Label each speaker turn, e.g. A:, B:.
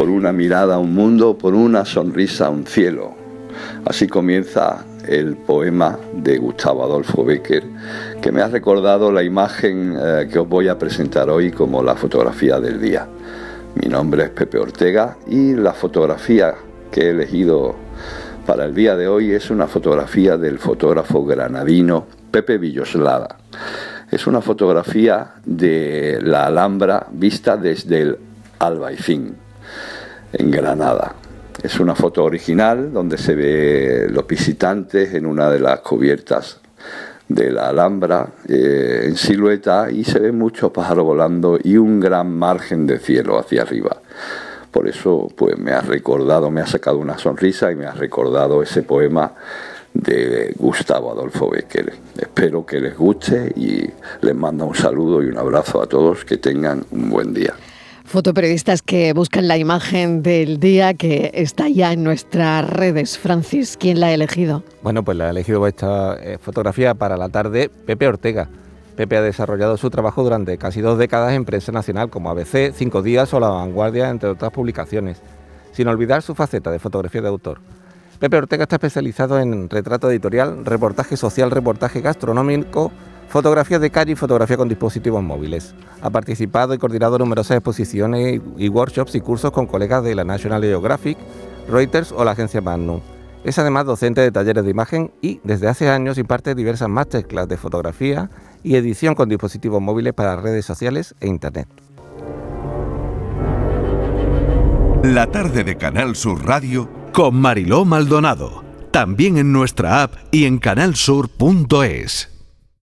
A: por una mirada a un mundo, por una sonrisa a un cielo. Así comienza el poema de Gustavo Adolfo Becker, que me ha recordado la imagen eh, que os voy a presentar hoy como la fotografía del día. Mi nombre es Pepe Ortega y la fotografía que he elegido para el día de hoy es una fotografía del fotógrafo granadino Pepe Villoslada. Es una fotografía de la Alhambra vista desde el Albaicín, en Granada. Es una foto original donde se ve los visitantes en una de las cubiertas de la Alhambra eh, en silueta y se ven muchos pájaros volando y un gran margen de cielo hacia arriba. Por eso pues me ha recordado, me ha sacado una sonrisa y me ha recordado ese poema de Gustavo Adolfo Becker. Espero que les guste y les mando un saludo y un abrazo a todos, que tengan un buen día.
B: Fotoperiodistas que buscan la imagen del día que está ya en nuestras redes. Francis, ¿quién la ha elegido?
C: Bueno, pues la ha elegido esta eh, fotografía para la tarde Pepe Ortega. Pepe ha desarrollado su trabajo durante casi dos décadas en prensa nacional como ABC, Cinco Días o La Vanguardia, entre otras publicaciones, sin olvidar su faceta de fotografía de autor. Pepe Ortega está especializado en retrato editorial, reportaje social, reportaje gastronómico, fotografía de calle y fotografía con dispositivos móviles. Ha participado y coordinado numerosas exposiciones y workshops y cursos con colegas de la National Geographic, Reuters o la agencia Magnum. Es además docente de talleres de imagen y desde hace años imparte diversas masterclass de fotografía y edición con dispositivos móviles para redes sociales e Internet.
D: La tarde de Canal Sur Radio con Mariló Maldonado. También en nuestra app y en canalsur.es.